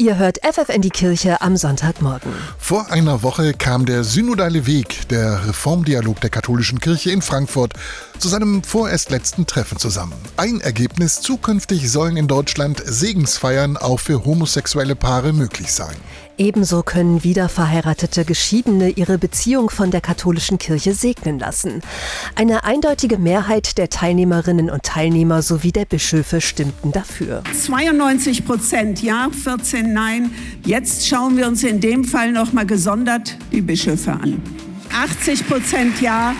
Ihr hört FFN die Kirche am Sonntagmorgen. Vor einer Woche kam der synodale Weg, der Reformdialog der katholischen Kirche in Frankfurt, zu seinem vorerst letzten Treffen zusammen. Ein Ergebnis, zukünftig sollen in Deutschland Segensfeiern auch für homosexuelle Paare möglich sein. Ebenso können wiederverheiratete Geschiedene ihre Beziehung von der katholischen Kirche segnen lassen. Eine eindeutige Mehrheit der Teilnehmerinnen und Teilnehmer sowie der Bischöfe stimmten dafür. 92 Prozent Ja, 14 Nein. Jetzt schauen wir uns in dem Fall noch mal gesondert die Bischöfe an. 80 Prozent Ja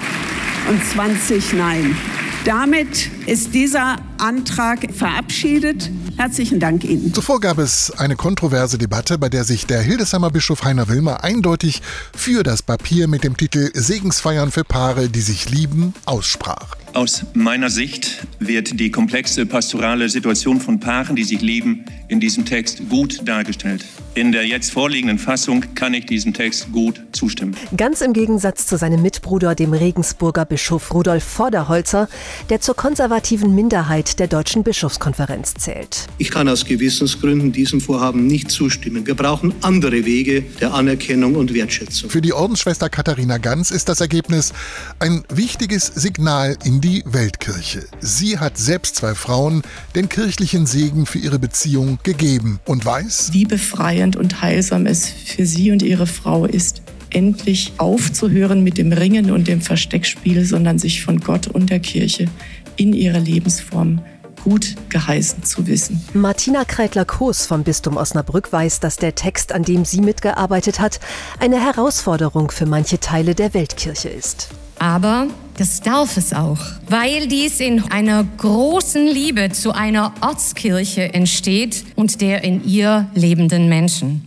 und 20 Nein. Damit ist dieser Antrag verabschiedet. Herzlichen Dank Ihnen. Zuvor gab es eine kontroverse Debatte, bei der sich der Hildesheimer Bischof Heiner Wilmer eindeutig für das Papier mit dem Titel Segensfeiern für Paare, die sich lieben, aussprach. Aus meiner Sicht wird die komplexe pastorale Situation von Paaren, die sich lieben, in diesem Text gut dargestellt. In der jetzt vorliegenden Fassung kann ich diesem Text gut zustimmen. Ganz im Gegensatz zu seinem Mitbruder, dem Regensburger Bischof Rudolf Vorderholzer, der zur konservativen Minderheit der Deutschen Bischofskonferenz zählt. Ich kann aus Gewissensgründen diesem Vorhaben nicht zustimmen. Wir brauchen andere Wege der Anerkennung und Wertschätzung. Für die Ordensschwester Katharina Ganz ist das Ergebnis ein wichtiges Signal in die Weltkirche. Sie hat selbst zwei Frauen den kirchlichen Segen für ihre Beziehung gegeben und weiß, wie befreiend und heilsam es für sie und ihre Frau ist, endlich aufzuhören mit dem Ringen und dem Versteckspiel, sondern sich von Gott und der Kirche in ihrer Lebensform gut geheißen zu wissen. Martina Kreitler-Koos vom Bistum Osnabrück weiß, dass der Text, an dem sie mitgearbeitet hat, eine Herausforderung für manche Teile der Weltkirche ist. Aber das darf es auch, weil dies in einer großen Liebe zu einer Ortskirche entsteht und der in ihr lebenden Menschen.